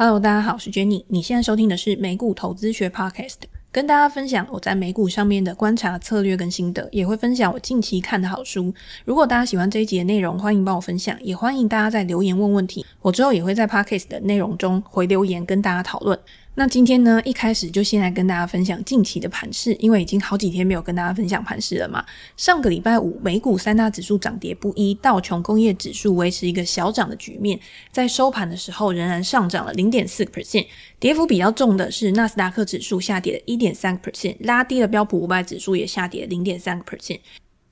Hello，大家好，我是 Jenny。你现在收听的是美股投资学 Podcast，跟大家分享我在美股上面的观察策略跟心得，也会分享我近期看的好书。如果大家喜欢这一集的内容，欢迎帮我分享，也欢迎大家在留言问问题。我之后也会在 Podcast 的内容中回留言跟大家讨论。那今天呢，一开始就先来跟大家分享近期的盘势，因为已经好几天没有跟大家分享盘势了嘛。上个礼拜五，美股三大指数涨跌不一，道琼工业指数维持一个小涨的局面，在收盘的时候仍然上涨了零点四个 percent，跌幅比较重的是纳斯达克指数下跌了一点三个 percent，拉低了标普五百指数也下跌了零点三个 percent。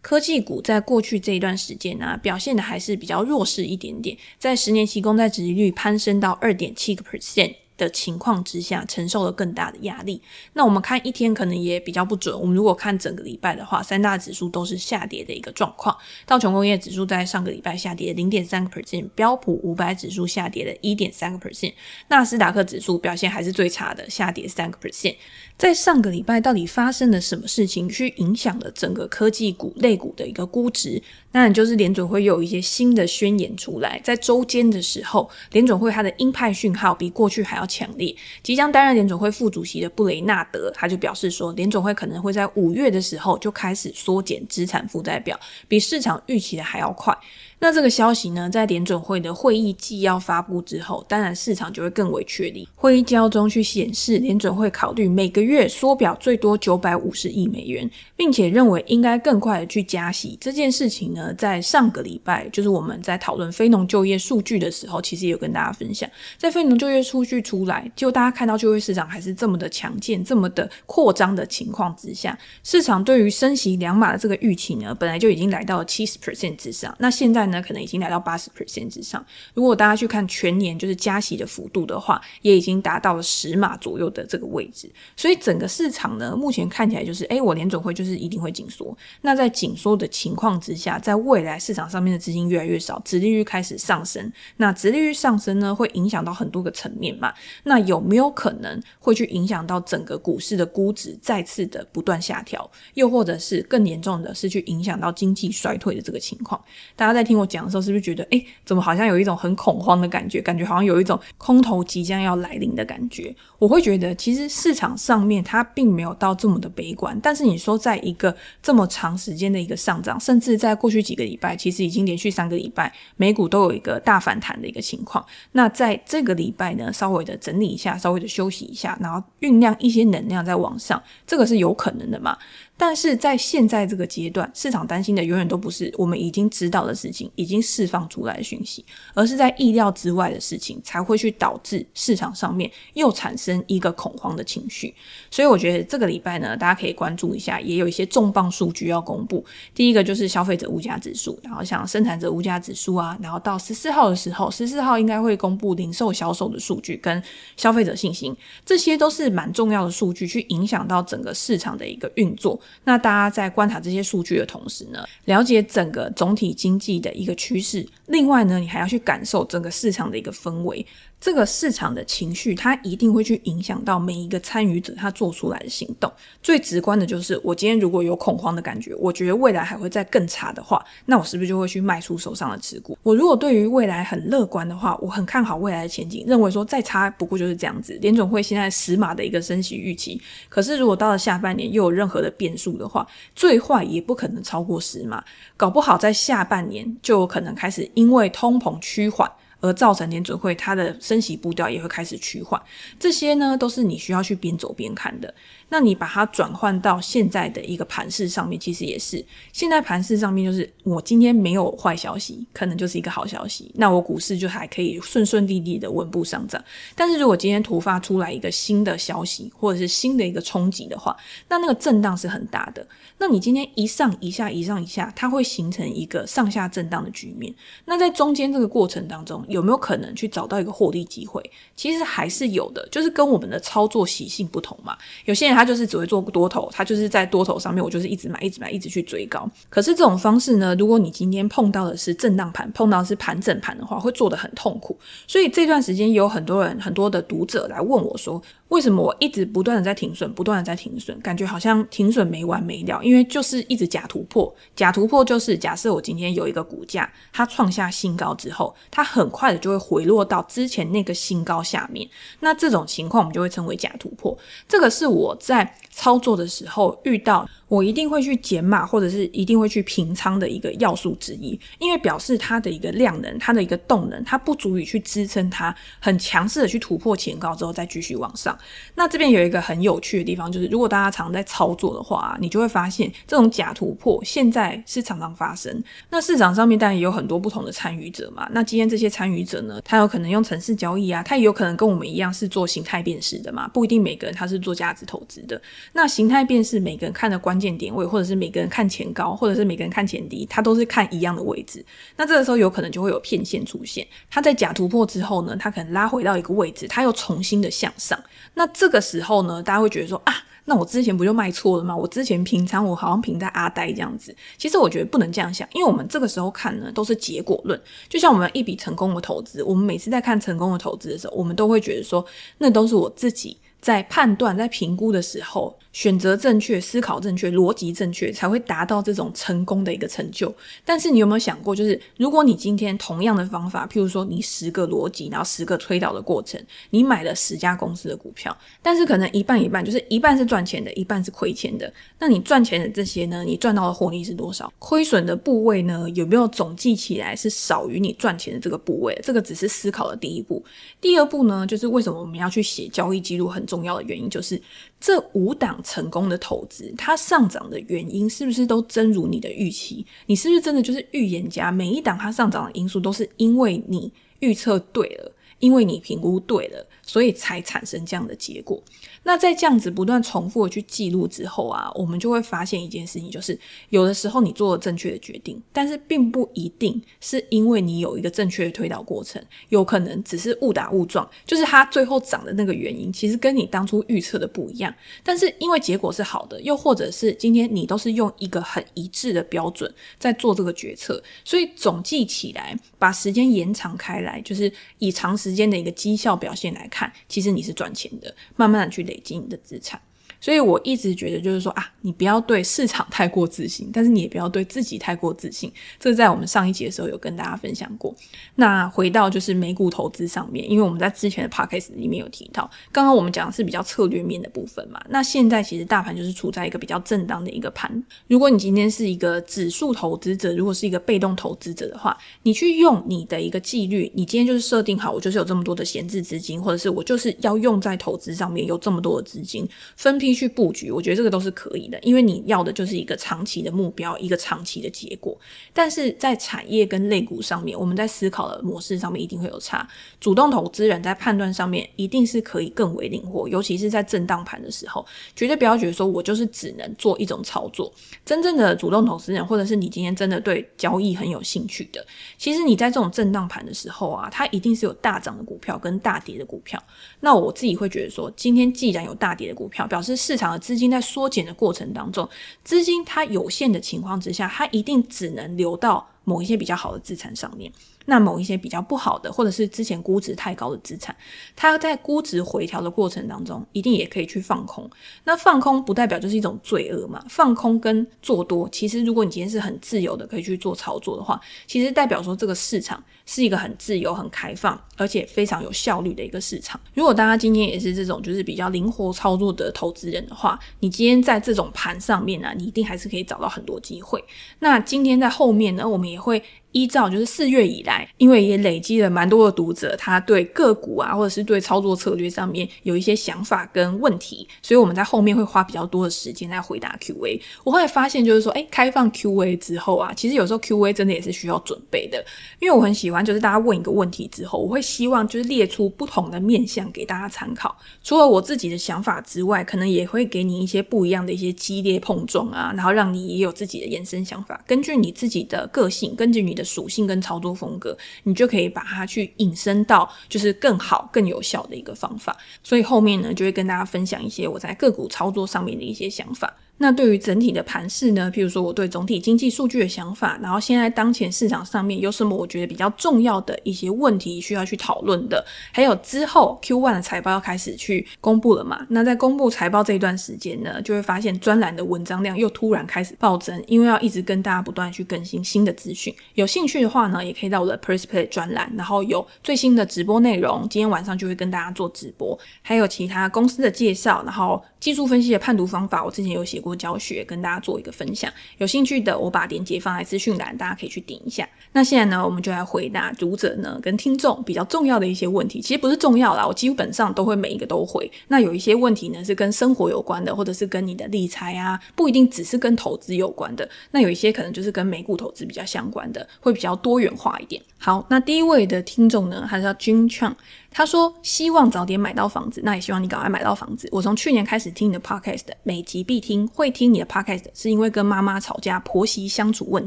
科技股在过去这一段时间呢、啊，表现的还是比较弱势一点点，在十年期公债殖利率攀升到二点七个 percent。的情况之下，承受了更大的压力。那我们看一天可能也比较不准。我们如果看整个礼拜的话，三大指数都是下跌的一个状况。道琼工业指数在上个礼拜下跌零点三个 percent，标普五百指数下跌了一点三个 percent，纳斯达克指数表现还是最差的，下跌三个 percent。在上个礼拜到底发生了什么事情，去影响了整个科技股类股的一个估值？当然就是联准会有一些新的宣言出来。在周间的时候，联准会它的鹰派讯号比过去还要强烈。即将担任联总会副主席的布雷纳德，他就表示说，联总会可能会在五月的时候就开始缩减资产负债表，比市场预期的还要快。那这个消息呢，在联准会的会议纪要发布之后，当然市场就会更为确立。会议纪要中去显示，联准会考虑每个月缩表最多九百五十亿美元，并且认为应该更快的去加息。这件事情呢，在上个礼拜，就是我们在讨论非农就业数据的时候，其实有跟大家分享，在非农就业数据出来，就大家看到就业市场还是这么的强健，这么的扩张的情况之下，市场对于升息两码的这个预期呢，本来就已经来到了七十 percent 之上。那现在呢，可能已经来到八十 percent 之上。如果大家去看全年就是加息的幅度的话，也已经达到了十码左右的这个位置。所以整个市场呢，目前看起来就是，哎，我联准会就是一定会紧缩。那在紧缩的情况之下，在未来市场上面的资金越来越少，殖利率开始上升。那殖利率上升呢，会影响到很多个层面嘛。那有没有可能会去影响到整个股市的估值再次的不断下调？又或者是更严重的是去影响到经济衰退的这个情况？大家在听我讲的时候。是不是觉得，诶，怎么好像有一种很恐慌的感觉？感觉好像有一种空头即将要来临的感觉。我会觉得，其实市场上面它并没有到这么的悲观。但是你说，在一个这么长时间的一个上涨，甚至在过去几个礼拜，其实已经连续三个礼拜美股都有一个大反弹的一个情况。那在这个礼拜呢，稍微的整理一下，稍微的休息一下，然后酝酿一些能量在往上，这个是有可能的嘛？但是在现在这个阶段，市场担心的永远都不是我们已经知道的事情，已经释放出来的讯息，而是在意料之外的事情才会去导致市场上面又产生一个恐慌的情绪。所以我觉得这个礼拜呢，大家可以关注一下，也有一些重磅数据要公布。第一个就是消费者物价指数，然后像生产者物价指数啊，然后到十四号的时候，十四号应该会公布零售销售的数据跟消费者信心，这些都是蛮重要的数据，去影响到整个市场的一个运作。那大家在观察这些数据的同时呢，了解整个总体经济的一个趋势。另外呢，你还要去感受整个市场的一个氛围。这个市场的情绪，它一定会去影响到每一个参与者他做出来的行动。最直观的就是，我今天如果有恐慌的感觉，我觉得未来还会再更差的话，那我是不是就会去卖出手上的持股？我如果对于未来很乐观的话，我很看好未来的前景，认为说再差不过就是这样子。联总会现在十码的一个升息预期，可是如果到了下半年又有任何的变数的话，最坏也不可能超过十码，搞不好在下半年就有可能开始因为通膨趋缓。而造成联准会它的升息步调也会开始趋缓，这些呢都是你需要去边走边看的。那你把它转换到现在的一个盘势上面，其实也是现在盘势上面就是我今天没有坏消息，可能就是一个好消息，那我股市就还可以顺顺利利的稳步上涨。但是如果今天突发出来一个新的消息或者是新的一个冲击的话，那那个震荡是很大的。那你今天一上一下一上一下，它会形成一个上下震荡的局面。那在中间这个过程当中，有没有可能去找到一个获利机会？其实还是有的，就是跟我们的操作习性不同嘛。有些人他就是只会做多头，他就是在多头上面，我就是一直买，一直买，一直去追高。可是这种方式呢，如果你今天碰到的是震荡盘，碰到是盘整盘的话，会做的很痛苦。所以这段时间有很多人，很多的读者来问我说，为什么我一直不断的在停损，不断的在停损，感觉好像停损没完没了？因为就是一直假突破，假突破就是假设我今天有一个股价，它创下新高之后，它很快的就会回落到之前那个新高下面。那这种情况我们就会称为假突破。这个是我在操作的时候遇到，我一定会去减码或者是一定会去平仓的一个要素之一，因为表示它的一个量能，它的一个动能，它不足以去支撑它很强势的去突破前高之后再继续往上。那这边有一个很有趣的地方，就是如果大家常在操作的话，你就会发现这种假突破现在是常常发生。那市场上面当然也有很多不同的参与者嘛。那今天这些参与者呢，他有可能用程式交易啊，他也有可能跟我们一样是做形态辨识的嘛，不一定每个人他是做价值投资的。那形态辨识，每个人看的观关键点位，或者是每个人看前高，或者是每个人看前低，他都是看一样的位置。那这个时候有可能就会有骗线出现。它在假突破之后呢，它可能拉回到一个位置，它又重新的向上。那这个时候呢，大家会觉得说啊，那我之前不就卖错了吗？我之前平仓，我好像平在阿呆这样子。其实我觉得不能这样想，因为我们这个时候看呢，都是结果论。就像我们一笔成功的投资，我们每次在看成功的投资的时候，我们都会觉得说，那都是我自己在判断、在评估的时候。选择正确，思考正确，逻辑正确，才会达到这种成功的一个成就。但是你有没有想过，就是如果你今天同样的方法，譬如说你十个逻辑，然后十个推导的过程，你买了十家公司的股票，但是可能一半一半，就是一半是赚钱的，一半是亏钱的。那你赚钱的这些呢？你赚到的获利是多少？亏损的部位呢？有没有总计起来是少于你赚钱的这个部位？这个只是思考的第一步。第二步呢，就是为什么我们要去写交易记录？很重要的原因就是这五档。成功的投资，它上涨的原因是不是都真如你的预期？你是不是真的就是预言家？每一档它上涨的因素都是因为你预测对了，因为你评估对了，所以才产生这样的结果。那在这样子不断重复的去记录之后啊，我们就会发现一件事情，就是有的时候你做了正确的决定，但是并不一定是因为你有一个正确的推导过程，有可能只是误打误撞，就是它最后涨的那个原因，其实跟你当初预测的不一样。但是因为结果是好的，又或者是今天你都是用一个很一致的标准在做这个决策，所以总计起来，把时间延长开来，就是以长时间的一个绩效表现来看，其实你是赚钱的，慢慢的去累。累积你的资产。所以我一直觉得，就是说啊，你不要对市场太过自信，但是你也不要对自己太过自信。这在我们上一集的时候有跟大家分享过。那回到就是美股投资上面，因为我们在之前的 podcast 里面有提到，刚刚我们讲的是比较策略面的部分嘛。那现在其实大盘就是处在一个比较震荡的一个盘。如果你今天是一个指数投资者，如果是一个被动投资者的话，你去用你的一个纪律，你今天就是设定好，我就是有这么多的闲置资金，或者是我就是要用在投资上面，有这么多的资金分批去布局，我觉得这个都是可以的，因为你要的就是一个长期的目标，一个长期的结果。但是在产业跟类股上面，我们在思考的模式上面一定会有差。主动投资人在判断上面一定是可以更为灵活，尤其是在震荡盘的时候，绝对不要觉得说我就是只能做一种操作。真正的主动投资人，或者是你今天真的对交易很有兴趣的，其实你在这种震荡盘的时候啊，它一定是有大涨的股票跟大跌的股票。那我自己会觉得说，今天既然有大跌的股票，表示市场的资金在缩减的过程当中，资金它有限的情况之下，它一定只能流到某一些比较好的资产上面。那某一些比较不好的，或者是之前估值太高的资产，它在估值回调的过程当中，一定也可以去放空。那放空不代表就是一种罪恶嘛？放空跟做多，其实如果你今天是很自由的，可以去做操作的话，其实代表说这个市场是一个很自由、很开放，而且非常有效率的一个市场。如果大家今天也是这种就是比较灵活操作的投资人的话，你今天在这种盘上面呢、你一定还是可以找到很多机会。那今天在后面呢，我们也会。依照就是四月以来，因为也累积了蛮多的读者，他对个股啊，或者是对操作策略上面有一些想法跟问题，所以我们在后面会花比较多的时间来回答 Q&A。我后来发现，就是说，哎，开放 Q&A 之后啊，其实有时候 Q&A 真的也是需要准备的，因为我很喜欢，就是大家问一个问题之后，我会希望就是列出不同的面向给大家参考。除了我自己的想法之外，可能也会给你一些不一样的一些激烈碰撞啊，然后让你也有自己的延伸想法，根据你自己的个性，根据你的。属性跟操作风格，你就可以把它去引申到就是更好、更有效的一个方法。所以后面呢，就会跟大家分享一些我在个股操作上面的一些想法。那对于整体的盘势呢，譬如说我对总体经济数据的想法，然后现在当前市场上面有什么我觉得比较重要的一些问题需要去讨论的，还有之后 Q1 的财报要开始去公布了嘛？那在公布财报这一段时间呢，就会发现专栏的文章量又突然开始暴增，因为要一直跟大家不断去更新新的资讯。有兴趣的话呢，也可以到我的 PressPlay 专栏，然后有最新的直播内容，今天晚上就会跟大家做直播，还有其他公司的介绍，然后技术分析的判读方法，我之前有写过。教学跟大家做一个分享，有兴趣的我把链接放在资讯栏，大家可以去点一下。那现在呢，我们就来回答读者呢跟听众比较重要的一些问题。其实不是重要啦，我基本上都会每一个都回。那有一些问题呢是跟生活有关的，或者是跟你的理财啊，不一定只是跟投资有关的。那有一些可能就是跟美股投资比较相关的，会比较多元化一点。好，那第一位的听众呢，他叫 Jun Chang。他说：“希望早点买到房子，那也希望你赶快买到房子。我从去年开始听你的 podcast，每集必听。会听你的 podcast 是因为跟妈妈吵架，婆媳相处问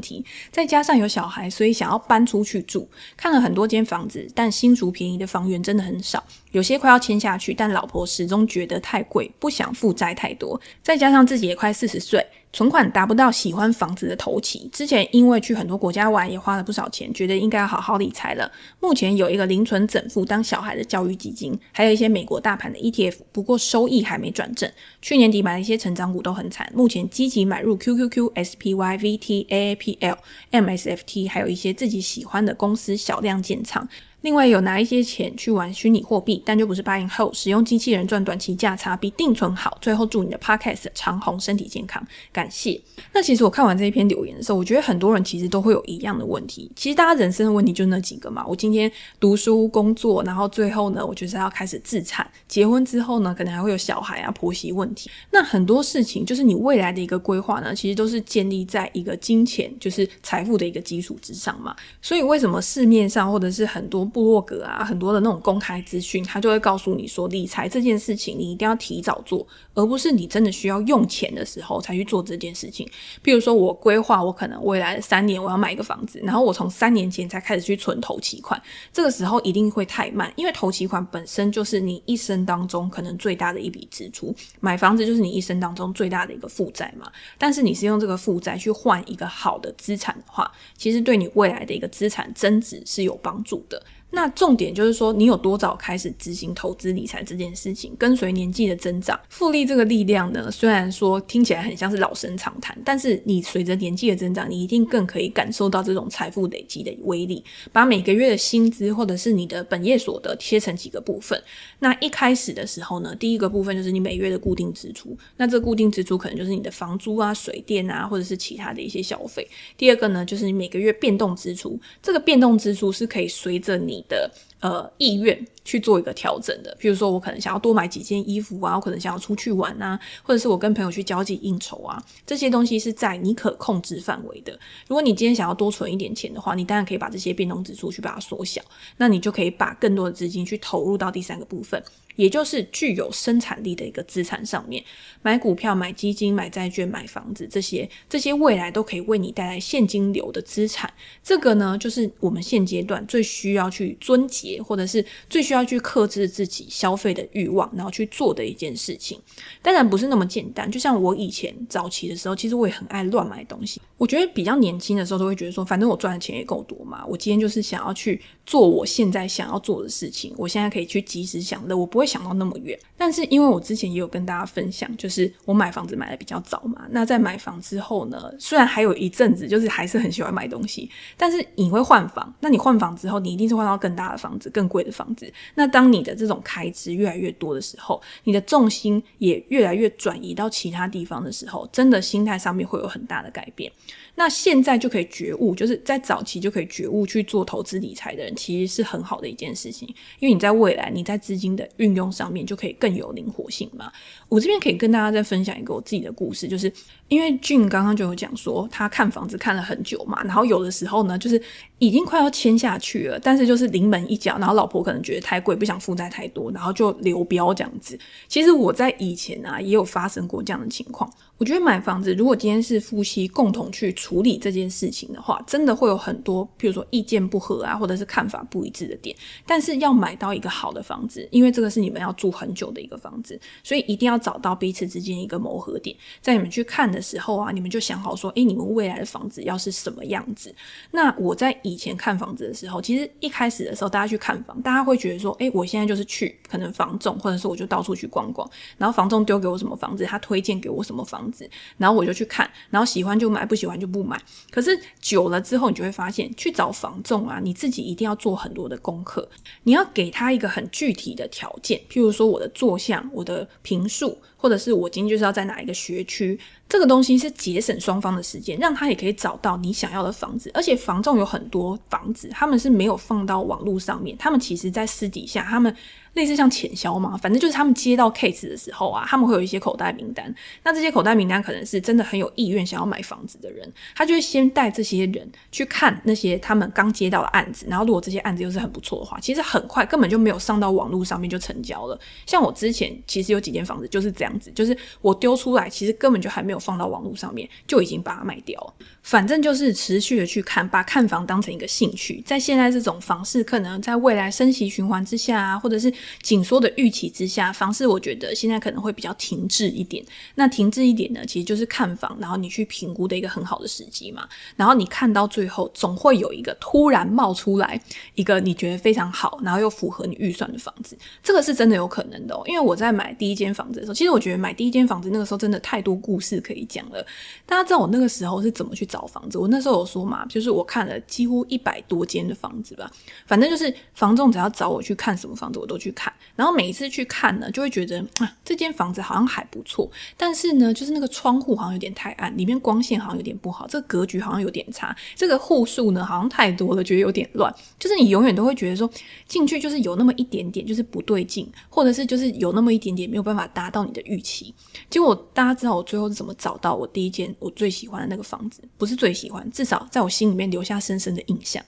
题，再加上有小孩，所以想要搬出去住。看了很多间房子，但新竹便宜的房源真的很少，有些快要签下去，但老婆始终觉得太贵，不想负债太多。再加上自己也快四十岁。”存款达不到喜欢房子的头期，之前因为去很多国家玩也花了不少钱，觉得应该要好好理财了。目前有一个零存整付当小孩的教育基金，还有一些美国大盘的 ETF，不过收益还没转正。去年底买了一些成长股都很惨，目前积极买入 QQQ、SPY、VT、AAPL、MSFT，还有一些自己喜欢的公司小量建仓。另外有拿一些钱去玩虚拟货币，但就不是 buy and hold，使用机器人赚短期价差比定存好。最后祝你的 podcast 长红，身体健康，感谢。那其实我看完这一篇留言的时候，我觉得很多人其实都会有一样的问题。其实大家人生的问题就那几个嘛。我今天读书工作，然后最后呢，我就是要开始自产。结婚之后呢，可能还会有小孩啊、婆媳问题。那很多事情就是你未来的一个规划呢，其实都是建立在一个金钱，就是财富的一个基础之上嘛。所以为什么市面上或者是很多部落格啊，很多的那种公开资讯，他就会告诉你说，理财这件事情你一定要提早做，而不是你真的需要用钱的时候才去做这件事情。譬如说，我规划我可能未来的三年我要买一个房子，然后我从三年前才开始去存头期款，这个时候一定会太慢，因为头期款本身就是你一生当中可能最大的一笔支出，买房子就是你一生当中最大的一个负债嘛。但是你是用这个负债去换一个好的资产的话，其实对你未来的一个资产增值是有帮助的。那重点就是说，你有多早开始执行投资理财这件事情，跟随年纪的增长，复利这个力量呢，虽然说听起来很像是老生常谈，但是你随着年纪的增长，你一定更可以感受到这种财富累积的威力。把每个月的薪资或者是你的本业所得切成几个部分。那一开始的时候呢，第一个部分就是你每月的固定支出，那这固定支出可能就是你的房租啊、水电啊，或者是其他的一些消费。第二个呢，就是你每个月变动支出，这个变动支出是可以随着你的呃意愿。去做一个调整的，比如说我可能想要多买几件衣服啊，我可能想要出去玩啊，或者是我跟朋友去交际应酬啊，这些东西是在你可控制范围的。如果你今天想要多存一点钱的话，你当然可以把这些变动指数去把它缩小，那你就可以把更多的资金去投入到第三个部分。也就是具有生产力的一个资产上面，买股票、买基金、买债券、买房子，这些这些未来都可以为你带来现金流的资产。这个呢，就是我们现阶段最需要去撙节，或者是最需要去克制自己消费的欲望，然后去做的一件事情。当然不是那么简单。就像我以前早期的时候，其实我也很爱乱买东西。我觉得比较年轻的时候，都会觉得说，反正我赚的钱也够多嘛，我今天就是想要去做我现在想要做的事情。我现在可以去及时享乐，我不会。想到那么远，但是因为我之前也有跟大家分享，就是我买房子买的比较早嘛。那在买房之后呢，虽然还有一阵子，就是还是很喜欢买东西，但是你会换房。那你换房之后，你一定是换到更大的房子、更贵的房子。那当你的这种开支越来越多的时候，你的重心也越来越转移到其他地方的时候，真的心态上面会有很大的改变。那现在就可以觉悟，就是在早期就可以觉悟去做投资理财的人，其实是很好的一件事情。因为你在未来，你在资金的运用上面就可以更有灵活性嘛。我这边可以跟大家再分享一个我自己的故事，就是因为俊刚刚就有讲说，他看房子看了很久嘛，然后有的时候呢，就是已经快要签下去了，但是就是临门一脚，然后老婆可能觉得太贵，不想负债太多，然后就流标这样子。其实我在以前啊，也有发生过这样的情况。我觉得买房子，如果今天是夫妻共同去处理这件事情的话，真的会有很多，譬如说意见不合啊，或者是看法不一致的点。但是要买到一个好的房子，因为这个是你们要住很久的一个房子，所以一定要找到彼此之间一个磨合点。在你们去看的时候啊，你们就想好说，诶，你们未来的房子要是什么样子？那我在以前看房子的时候，其实一开始的时候，大家去看房，大家会觉得说，诶，我现在就是去可能房仲，或者是我就到处去逛逛，然后房仲丢给我什么房子，他推荐给我什么房子。然后我就去看，然后喜欢就买，不喜欢就不买。可是久了之后，你就会发现，去找房仲啊，你自己一定要做很多的功课，你要给他一个很具体的条件，譬如说我的坐向、我的评述，或者是我今天就是要在哪一个学区。这个东西是节省双方的时间，让他也可以找到你想要的房子。而且房仲有很多房子，他们是没有放到网络上面，他们其实在私底下，他们类似像潜销嘛，反正就是他们接到 case 的时候啊，他们会有一些口袋名单。那这些口袋名单可能是真的很有意愿想要买房子的人，他就会先带这些人去看那些他们刚接到的案子，然后如果这些案子又是很不错的话，其实很快根本就没有上到网络上面就成交了。像我之前其实有几间房子就是这样子，就是我丢出来，其实根本就还没有。放到网络上面就已经把它卖掉了。反正就是持续的去看，把看房当成一个兴趣。在现在这种房市可能在未来升息循环之下啊，或者是紧缩的预期之下，房市我觉得现在可能会比较停滞一点。那停滞一点呢，其实就是看房，然后你去评估的一个很好的时机嘛。然后你看到最后，总会有一个突然冒出来一个你觉得非常好，然后又符合你预算的房子。这个是真的有可能的哦。因为我在买第一间房子的时候，其实我觉得买第一间房子那个时候真的太多故事可以讲了。大家知道我那个时候是怎么去找房子？我那时候有说嘛，就是我看了几乎一百多间的房子吧，反正就是房仲只要找我去看什么房子，我都去看。然后每一次去看呢，就会觉得啊，这间房子好像还不错，但是呢，就是那个窗户好像有点太暗，里面光线好像有点不好，这个格局好像有点差，这个户数呢好像太多了，觉得有点乱。就是你永远都会觉得说进去就是有那么一点点就是不对劲，或者是就是有那么一点点没有办法达到你的预期。结果大家知道我最后是怎么找到我第一间我最喜欢的那个房子？不是最喜欢，至少在我心里面留下深深的印象。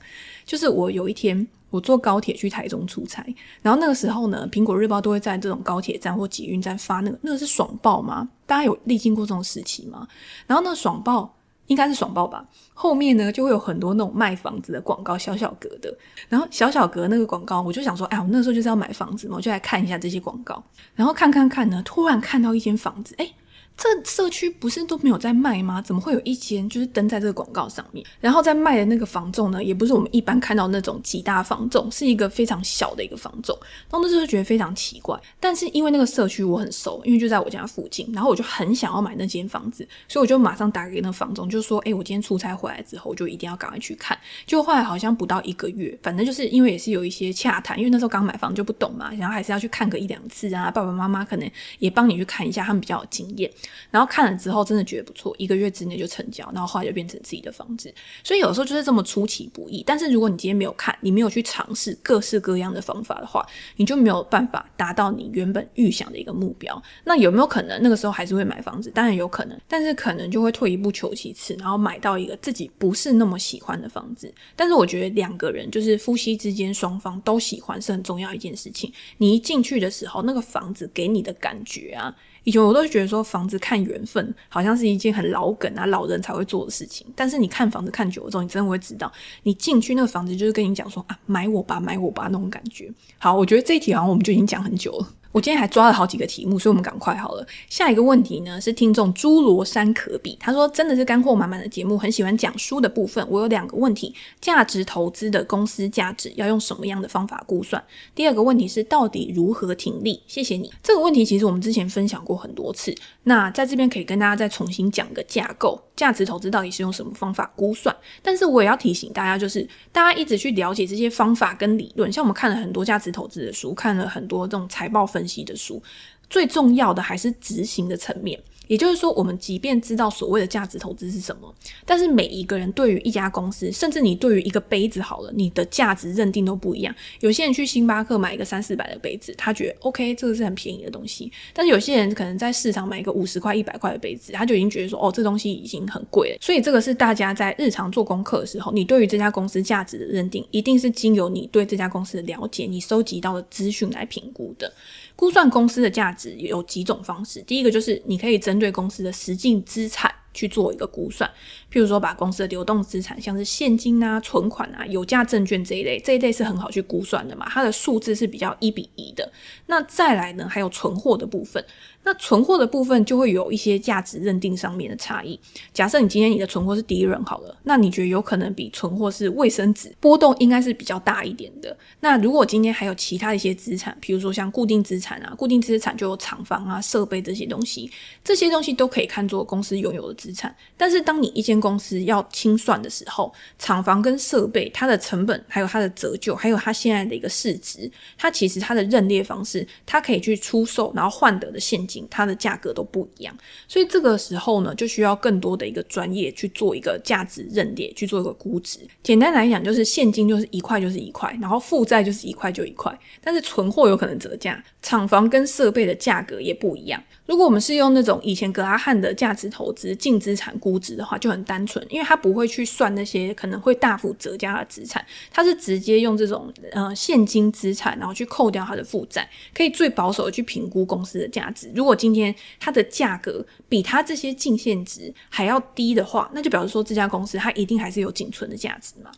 就是我有一天我坐高铁去台中出差，然后那个时候呢，苹果日报都会在这种高铁站或捷运站发那个那个是爽报吗？大家有历经过这种时期吗？然后那个爽报应该是爽报吧，后面呢就会有很多那种卖房子的广告，小小格的。然后小小格那个广告，我就想说，哎，我那时候就是要买房子嘛，我就来看一下这些广告。然后看看看呢，突然看到一间房子，哎。这社区不是都没有在卖吗？怎么会有一间就是登在这个广告上面？然后在卖的那个房仲呢，也不是我们一般看到那种几大房仲，是一个非常小的一个房仲。当时就觉得非常奇怪。但是因为那个社区我很熟，因为就在我家附近，然后我就很想要买那间房子，所以我就马上打给那个房仲，就说：“哎，我今天出差回来之后，我就一定要赶快去看。”就后来好像不到一个月，反正就是因为也是有一些洽谈，因为那时候刚买房就不懂嘛，然后还是要去看个一两次啊。爸爸妈妈可能也帮你去看一下，他们比较有经验。然后看了之后，真的觉得不错，一个月之内就成交，然后后来就变成自己的房子。所以有时候就是这么出其不意。但是如果你今天没有看，你没有去尝试各式各样的方法的话，你就没有办法达到你原本预想的一个目标。那有没有可能那个时候还是会买房子？当然有可能，但是可能就会退一步求其次，然后买到一个自己不是那么喜欢的房子。但是我觉得两个人就是夫妻之间双方都喜欢是很重要一件事情。你一进去的时候，那个房子给你的感觉啊。以前我都觉得说房子看缘分，好像是一件很老梗啊，老人才会做的事情。但是你看房子看久了之后，你真的会知道，你进去那个房子就是跟你讲说啊，买我吧，买我吧那种感觉。好，我觉得这一题好像我们就已经讲很久了。我今天还抓了好几个题目，所以我们赶快好了。下一个问题呢是听众朱罗山可比，他说真的是干货满满的节目，很喜欢讲书的部分。我有两个问题：价值投资的公司价值要用什么样的方法估算？第二个问题是到底如何停利？谢谢你。这个问题其实我们之前分享过很多次，那在这边可以跟大家再重新讲个架构。价值投资到底是用什么方法估算？但是我也要提醒大家，就是大家一直去了解这些方法跟理论，像我们看了很多价值投资的书，看了很多这种财报分分析的书，最重要的还是执行的层面。也就是说，我们即便知道所谓的价值投资是什么，但是每一个人对于一家公司，甚至你对于一个杯子好了，你的价值认定都不一样。有些人去星巴克买一个三四百的杯子，他觉得 OK，这个是很便宜的东西。但是有些人可能在市场买一个五十块、一百块的杯子，他就已经觉得说，哦，这东西已经很贵了。所以这个是大家在日常做功课的时候，你对于这家公司价值的认定，一定是经由你对这家公司的了解，你收集到的资讯来评估的。估算公司的价值有几种方式，第一个就是你可以针对公司的实际资产。去做一个估算，譬如说把公司的流动资产，像是现金啊、存款啊、有价证券这一类，这一类是很好去估算的嘛，它的数字是比较一比一的。那再来呢，还有存货的部分。那存货的部分就会有一些价值认定上面的差异。假设你今天你的存货是敌人好了，那你觉得有可能比存货是卫生纸，波动应该是比较大一点的。那如果今天还有其他一些资产，比如说像固定资产啊，固定资产就有厂房啊、设备这些东西，这些东西都可以看作公司拥有的资产。但是当你一间公司要清算的时候，厂房跟设备它的成本，还有它的折旧，还有它现在的一个市值，它其实它的认列方式，它可以去出售然后换得的现金。它的价格都不一样，所以这个时候呢，就需要更多的一个专业去做一个价值认列，去做一个估值。简单来讲，就是现金就是一块就是一块，然后负债就是一块就一块，但是存货有可能折价，厂房跟设备的价格也不一样。如果我们是用那种以前格拉汉的价值投资净资产估值的话，就很单纯，因为它不会去算那些可能会大幅折价的资产，它是直接用这种呃现金资产，然后去扣掉它的负债，可以最保守的去评估公司的价值。如果今天它的价格比它这些净现值还要低的话，那就表示说这家公司它一定还是有仅存的价值嘛。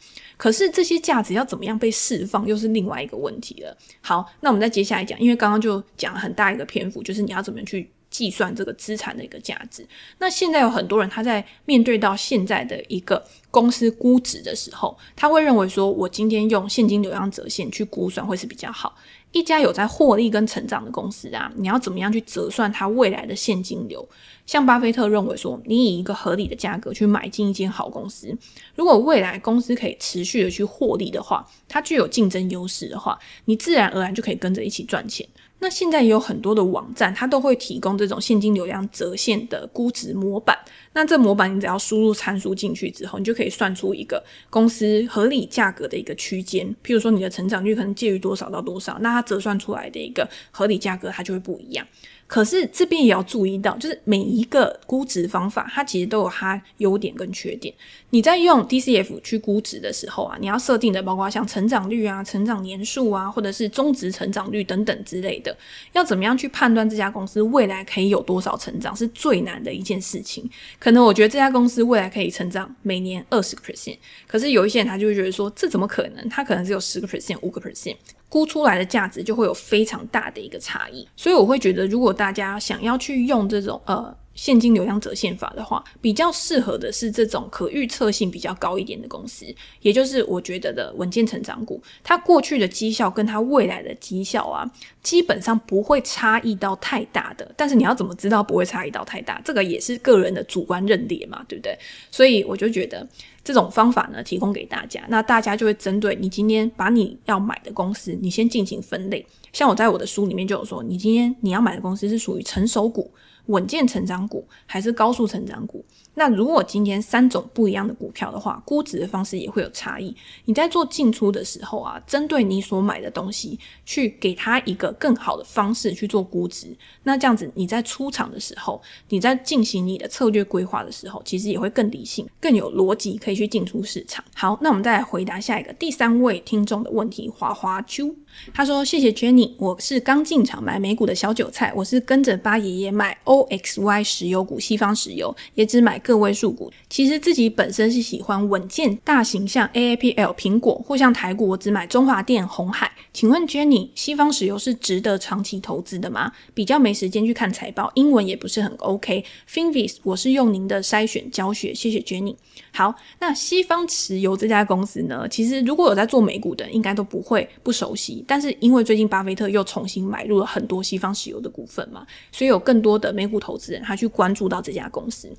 可是这些价值要怎么样被释放，又是另外一个问题了。好，那我们再接下来讲，因为刚刚就讲了很大一个篇幅，就是你要怎么去计算这个资产的一个价值。那现在有很多人他在面对到现在的一个公司估值的时候，他会认为说，我今天用现金流量折现去估算会是比较好。一家有在获利跟成长的公司啊，你要怎么样去折算它未来的现金流？像巴菲特认为说，你以一个合理的价格去买进一间好公司，如果未来公司可以持续的去获利的话，它具有竞争优势的话，你自然而然就可以跟着一起赚钱。那现在也有很多的网站，它都会提供这种现金流量折现的估值模板。那这模板你只要输入参数进去之后，你就可以算出一个公司合理价格的一个区间。譬如说你的成长率可能介于多少到多少，那它折算出来的一个合理价格它就会不一样。可是这边也要注意到，就是每一个估值方法，它其实都有它优点跟缺点。你在用 DCF 去估值的时候啊，你要设定的包括像成长率啊、成长年数啊，或者是终值成长率等等之类的，要怎么样去判断这家公司未来可以有多少成长，是最难的一件事情。可能我觉得这家公司未来可以成长每年二十个 percent，可是有一些人他就会觉得说，这怎么可能？他可能只有十个 percent、五个 percent。估出来的价值就会有非常大的一个差异，所以我会觉得，如果大家想要去用这种呃现金流量折现法的话，比较适合的是这种可预测性比较高一点的公司，也就是我觉得的稳健成长股。它过去的绩效跟它未来的绩效啊，基本上不会差异到太大的。但是你要怎么知道不会差异到太大？这个也是个人的主观认定嘛，对不对？所以我就觉得。这种方法呢，提供给大家，那大家就会针对你今天把你要买的公司，你先进行分类。像我在我的书里面就有说，你今天你要买的公司是属于成熟股、稳健成长股还是高速成长股？那如果今天三种不一样的股票的话，估值的方式也会有差异。你在做进出的时候啊，针对你所买的东西，去给它一个更好的方式去做估值。那这样子你在出场的时候，你在进行你的策略规划的时候，其实也会更理性、更有逻辑，可以去进出市场。好，那我们再来回答下一个第三位听众的问题，花花秋。他说：“谢谢 Jenny，我是刚进场买美股的小韭菜，我是跟着巴爷爷买 OXY 石油股，西方石油，也只买个位数股。其实自己本身是喜欢稳健大型，像 AAPL 苹果，或像台股，我只买中华电、红海。请问 Jenny，西方石油是值得长期投资的吗？比较没时间去看财报，英文也不是很 OK。Finviz，我是用您的筛选教学，谢谢 Jenny。好，那西方石油这家公司呢，其实如果有在做美股的，应该都不会不熟悉。”但是因为最近巴菲特又重新买入了很多西方石油的股份嘛，所以有更多的美股投资人他去关注到这家公司。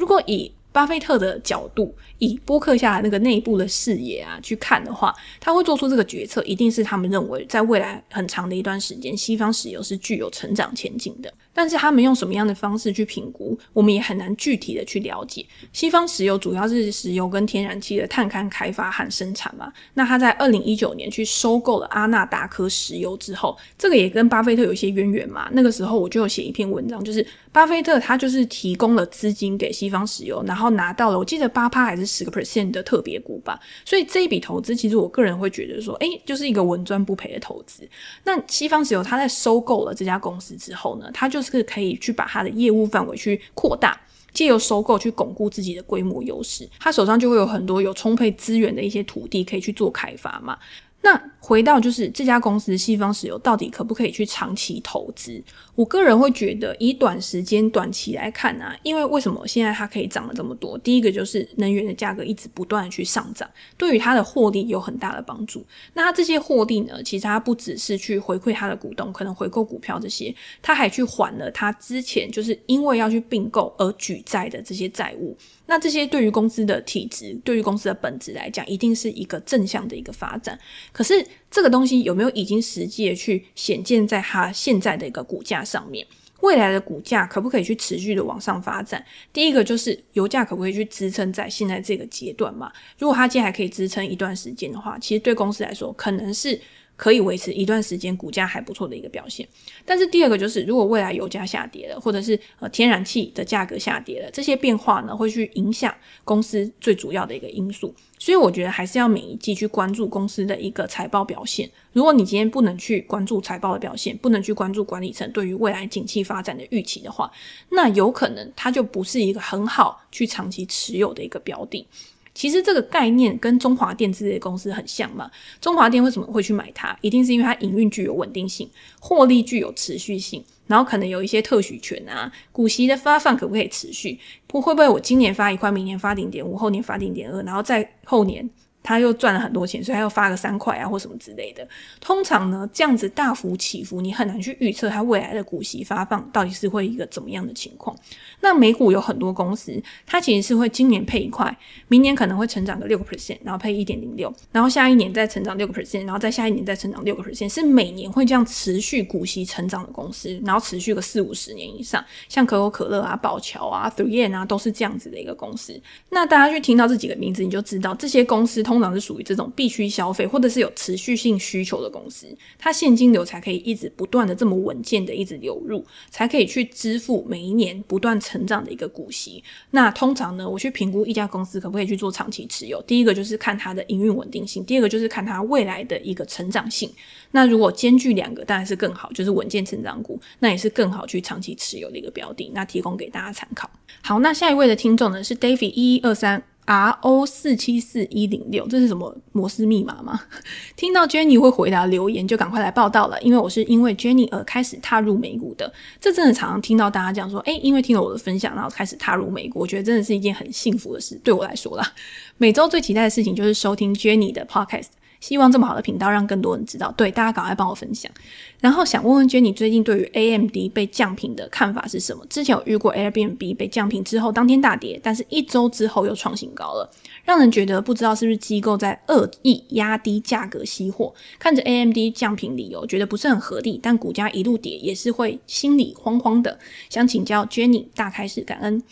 如果以巴菲特的角度，以波克夏那个内部的视野啊去看的话，他会做出这个决策，一定是他们认为在未来很长的一段时间，西方石油是具有成长前景的。但是他们用什么样的方式去评估，我们也很难具体的去了解。西方石油主要是石油跟天然气的探勘开发和生产嘛。那他在二零一九年去收购了阿纳达科石油之后，这个也跟巴菲特有一些渊源嘛。那个时候我就有写一篇文章，就是巴菲特他就是提供了资金给西方石油，然后拿到了我记得八趴还是十个 percent 的特别股吧。所以这一笔投资，其实我个人会觉得说，哎，就是一个稳赚不赔的投资。那西方石油他在收购了这家公司之后呢，他就是是可以去把它的业务范围去扩大，借由收购去巩固自己的规模优势。他手上就会有很多有充沛资源的一些土地可以去做开发嘛。那回到就是这家公司西方石油到底可不可以去长期投资？我个人会觉得，以短时间短期来看呢、啊，因为为什么现在它可以涨了这么多？第一个就是能源的价格一直不断的去上涨，对于它的获利有很大的帮助。那它这些获利呢，其实它不只是去回馈它的股东，可能回购股票这些，它还去还了它之前就是因为要去并购而举债的这些债务。那这些对于公司的体质，对于公司的本质来讲，一定是一个正向的一个发展。可是这个东西有没有已经实际的去显现在它现在的一个股价上面？未来的股价可不可以去持续的往上发展？第一个就是油价可不可以去支撑在现在这个阶段嘛？如果它今天还可以支撑一段时间的话，其实对公司来说可能是。可以维持一段时间股价还不错的一个表现，但是第二个就是，如果未来油价下跌了，或者是呃天然气的价格下跌了，这些变化呢会去影响公司最主要的一个因素。所以我觉得还是要每一季去关注公司的一个财报表现。如果你今天不能去关注财报的表现，不能去关注管理层对于未来景气发展的预期的话，那有可能它就不是一个很好去长期持有的一个标的。其实这个概念跟中华电这类公司很像嘛。中华电为什么会去买它？一定是因为它营运具有稳定性，获利具有持续性，然后可能有一些特许权啊，股息的发放可不可以持续？不会不会我今年发一块，明年发零点五，后年发零点二，然后再后年。他又赚了很多钱，所以他又发个三块啊，或什么之类的。通常呢，这样子大幅起伏，你很难去预测它未来的股息发放到底是会一个怎么样的情况。那美股有很多公司，它其实是会今年配一块，明年可能会成长个六个 percent，然后配一点零六，然后下一年再成长六个 percent，然后再下一年再成长六个 percent，是每年会这样持续股息成长的公司，然后持续个四五十年以上。像可口可乐啊、宝桥啊、Three N 啊，都是这样子的一个公司。那大家去听到这几个名字，你就知道这些公司。通常是属于这种必须消费或者是有持续性需求的公司，它现金流才可以一直不断的这么稳健的一直流入，才可以去支付每一年不断成长的一个股息。那通常呢，我去评估一家公司可不可以去做长期持有，第一个就是看它的营运稳定性，第二个就是看它未来的一个成长性。那如果兼具两个，当然是更好，就是稳健成长股，那也是更好去长期持有的一个标的。那提供给大家参考。好，那下一位的听众呢是 David 一一二三。R O 四七四一零六，这是什么摩斯密码吗？听到 Jenny 会回答留言，就赶快来报道了，因为我是因为 Jenny 而开始踏入美股的。这真的常常听到大家讲说，诶，因为听了我的分享，然后开始踏入美股，我觉得真的是一件很幸福的事，对我来说啦。每周最期待的事情就是收听 Jenny 的 Podcast。希望这么好的频道让更多人知道，对，大家赶快帮我分享。然后想问问 Jenny 最近对于 AMD 被降评的看法是什么？之前有遇过 Airbnb 被降评之后当天大跌，但是一周之后又创新高了，让人觉得不知道是不是机构在恶意压低价格吸货。看着 AMD 降评理由，觉得不是很合理，但股价一路跌也是会心里慌慌的。想请教 Jenny，大开市感恩。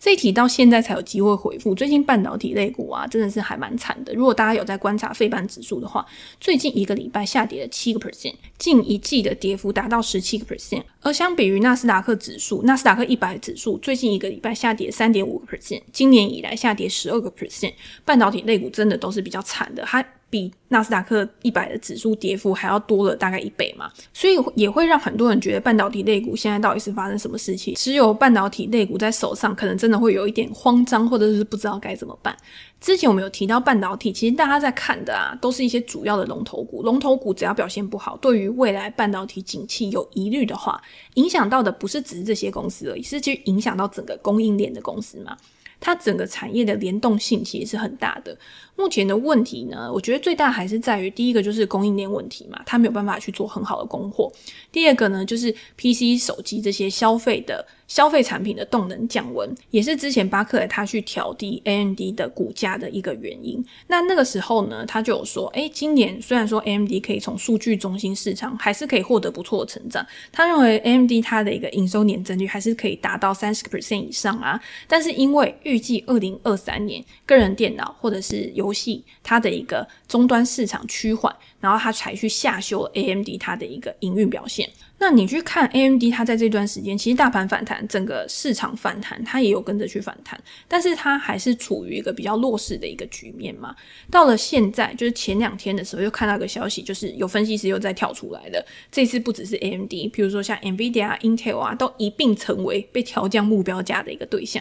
这一题到现在才有机会回复。最近半导体类股啊，真的是还蛮惨的。如果大家有在观察费半指数的话，最近一个礼拜下跌了七个 percent，近一季的跌幅达到十七个 percent。而相比于纳斯达克指数，纳斯达克一百指数最近一个礼拜下跌三点五个 percent，今年以来下跌十二个 percent。半导体类股真的都是比较惨的，它。比纳斯达克一百的指数跌幅还要多了大概一倍嘛，所以也会让很多人觉得半导体类股现在到底是发生什么事情？持有半导体类股在手上，可能真的会有一点慌张，或者是不知道该怎么办。之前我们有提到半导体，其实大家在看的啊，都是一些主要的龙头股。龙头股只要表现不好，对于未来半导体景气有疑虑的话，影响到的不是只是这些公司而已，是去影响到整个供应链的公司嘛。它整个产业的联动性其实是很大的。目前的问题呢，我觉得最大还是在于第一个就是供应链问题嘛，它没有办法去做很好的供货。第二个呢，就是 PC 手机这些消费的消费产品的动能降温，也是之前巴克莱他去调低 AMD 的股价的一个原因。那那个时候呢，他就有说，哎，今年虽然说 AMD 可以从数据中心市场还是可以获得不错的成长，他认为 AMD 它的一个营收年增率还是可以达到三十个 percent 以上啊。但是因为预计二零二三年个人电脑或者是游戏它的一个终端市场趋缓，然后他才去下修 AMD 它的一个营运表现。那你去看 AMD，它在这段时间其实大盘反弹，整个市场反弹，它也有跟着去反弹，但是它还是处于一个比较弱势的一个局面嘛。到了现在，就是前两天的时候，又看到个消息，就是有分析师又再跳出来了。这次不只是 AMD，比如说像 NVIDIA、Intel 啊，都一并成为被调降目标价的一个对象。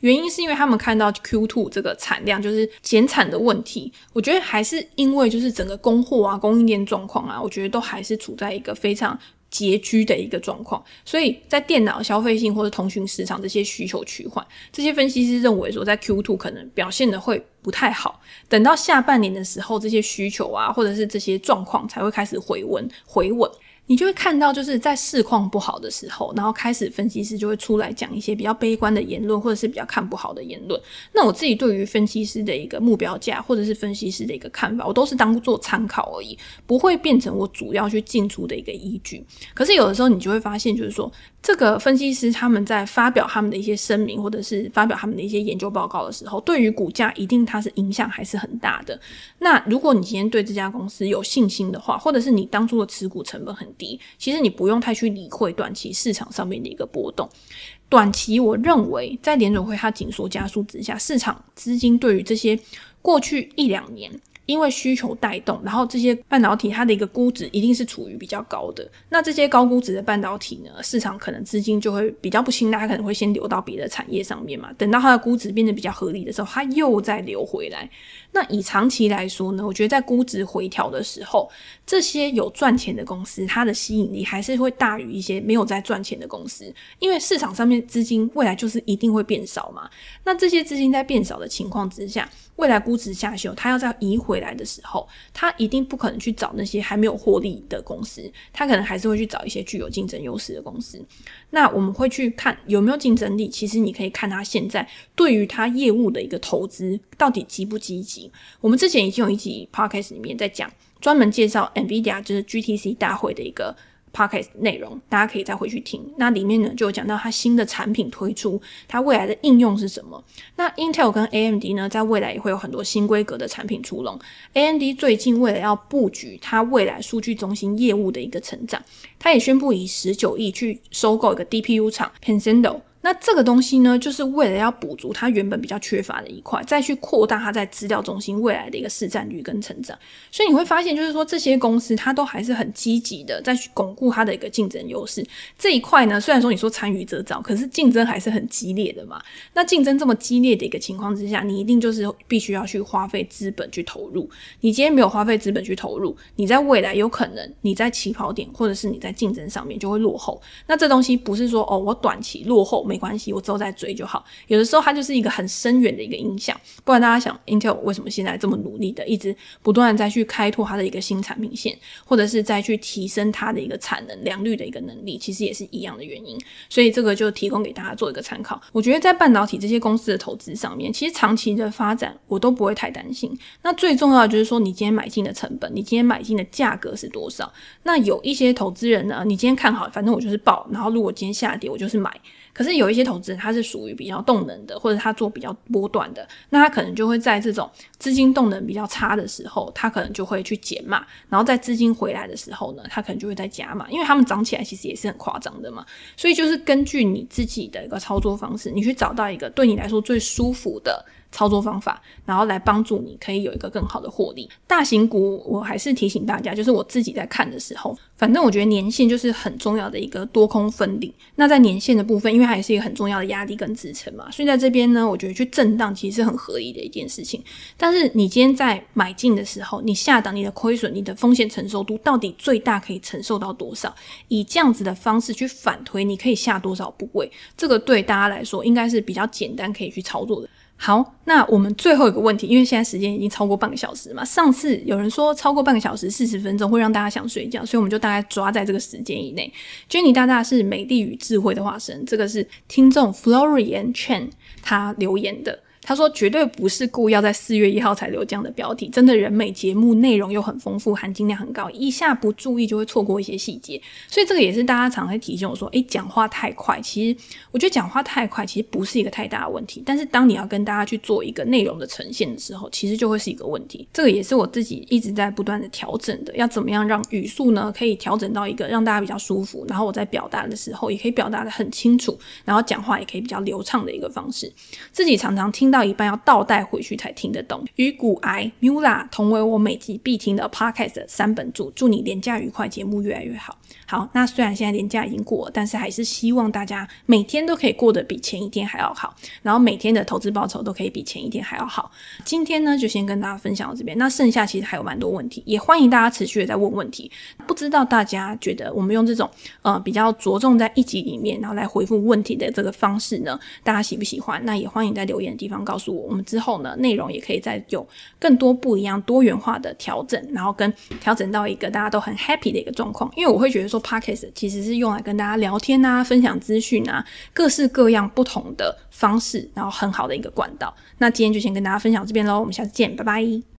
原因是因为他们看到 Q2 这个产量就是减产的问题。我觉得还是因为就是整个供货啊、供应链状况啊，我觉得都还是处在一个非常。拮据的一个状况，所以在电脑消费性或者通讯市场这些需求趋缓，这些分析师认为说，在 Q2 可能表现的会不太好，等到下半年的时候，这些需求啊，或者是这些状况才会开始回温回稳。你就会看到，就是在市况不好的时候，然后开始分析师就会出来讲一些比较悲观的言论，或者是比较看不好的言论。那我自己对于分析师的一个目标价，或者是分析师的一个看法，我都是当做参考而已，不会变成我主要去进出的一个依据。可是有的时候你就会发现，就是说这个分析师他们在发表他们的一些声明，或者是发表他们的一些研究报告的时候，对于股价一定它是影响还是很大的。那如果你今天对这家公司有信心的话，或者是你当初的持股成本很低，其实你不用太去理会短期市场上面的一个波动。短期，我认为在联总会它紧缩加速之下，市场资金对于这些过去一两年。因为需求带动，然后这些半导体它的一个估值一定是处于比较高的。那这些高估值的半导体呢，市场可能资金就会比较不青睐，可能会先流到别的产业上面嘛。等到它的估值变得比较合理的时候，它又再流回来。那以长期来说呢，我觉得在估值回调的时候，这些有赚钱的公司，它的吸引力还是会大于一些没有在赚钱的公司，因为市场上面资金未来就是一定会变少嘛。那这些资金在变少的情况之下，未来估值下修，它要再移回来的时候，他一定不可能去找那些还没有获利的公司，他可能还是会去找一些具有竞争优势的公司。那我们会去看有没有竞争力，其实你可以看他现在对于他业务的一个投资到底积不积极。我们之前已经有一集 podcast 里面在讲，专门介绍 NVIDIA 就是 GTC 大会的一个。Podcast 内容，大家可以再回去听。那里面呢，就有讲到它新的产品推出，它未来的应用是什么？那 Intel 跟 AMD 呢，在未来也会有很多新规格的产品出笼。AMD 最近为了要布局它未来数据中心业务的一个成长，它也宣布以十九亿去收购一个 DPU 厂 Pensando。那这个东西呢，就是为了要补足它原本比较缺乏的一块，再去扩大它在资料中心未来的一个市占率跟成长。所以你会发现，就是说这些公司它都还是很积极的在去巩固它的一个竞争优势。这一块呢，虽然说你说参与者早，可是竞争还是很激烈的嘛。那竞争这么激烈的一个情况之下，你一定就是必须要去花费资本去投入。你今天没有花费资本去投入，你在未来有可能你在起跑点或者是你在竞争上面就会落后。那这东西不是说哦，我短期落后。没关系，我之后再追就好。有的时候它就是一个很深远的一个影响。不然大家想，Intel 为什么现在这么努力的，一直不断的再去开拓它的一个新产品线，或者是再去提升它的一个产能、良率的一个能力，其实也是一样的原因。所以这个就提供给大家做一个参考。我觉得在半导体这些公司的投资上面，其实长期的发展我都不会太担心。那最重要的就是说，你今天买进的成本，你今天买进的价格是多少？那有一些投资人呢，你今天看好，反正我就是报，然后如果今天下跌，我就是买。可是有一些投资人，他是属于比较动能的，或者他做比较波段的，那他可能就会在这种资金动能比较差的时候，他可能就会去减码，然后在资金回来的时候呢，他可能就会再加码，因为他们涨起来其实也是很夸张的嘛。所以就是根据你自己的一个操作方式，你去找到一个对你来说最舒服的。操作方法，然后来帮助你可以有一个更好的获利。大型股，我还是提醒大家，就是我自己在看的时候，反正我觉得年线就是很重要的一个多空分离。那在年线的部分，因为它也是一个很重要的压力跟支撑嘛，所以在这边呢，我觉得去震荡其实是很合理的一件事情。但是你今天在买进的时候，你下档你的亏损、你的风险承受度到底最大可以承受到多少？以这样子的方式去反推，你可以下多少部位？这个对大家来说应该是比较简单可以去操作的。好，那我们最后一个问题，因为现在时间已经超过半个小时嘛，上次有人说超过半个小时四十分钟会让大家想睡觉，所以我们就大概抓在这个时间以内。Jenny 大大是美丽与智慧的化身，这个是听众 Florian Chen 他留言的。他说：“绝对不是故意要在四月一号才留这样的标题，真的人美节目内容又很丰富，含金量很高，一下不注意就会错过一些细节。所以这个也是大家常会提醒我说：诶，讲话太快。其实我觉得讲话太快其实不是一个太大的问题，但是当你要跟大家去做一个内容的呈现的时候，其实就会是一个问题。这个也是我自己一直在不断的调整的，要怎么样让语速呢可以调整到一个让大家比较舒服，然后我在表达的时候也可以表达的很清楚，然后讲话也可以比较流畅的一个方式。自己常常听到到一半要倒带。”回去才听得懂。与骨癌 Mula 同为我每集必听的 Podcast 三本著，祝你廉价愉快，节目越来越好。好，那虽然现在连假已经过了，但是还是希望大家每天都可以过得比前一天还要好，然后每天的投资报酬都可以比前一天还要好。今天呢，就先跟大家分享到这边。那剩下其实还有蛮多问题，也欢迎大家持续的在问问题。不知道大家觉得我们用这种呃比较着重在一集里面，然后来回复问题的这个方式呢，大家喜不喜欢？那也欢迎在留言的地方告诉我。我们之后呢，内容也可以再有更多不一样、多元化的调整，然后跟调整到一个大家都很 happy 的一个状况。因为我会觉得说。Podcast 其实是用来跟大家聊天啊、分享资讯啊，各式各样不同的方式，然后很好的一个管道。那今天就先跟大家分享这边喽，我们下次见，拜拜。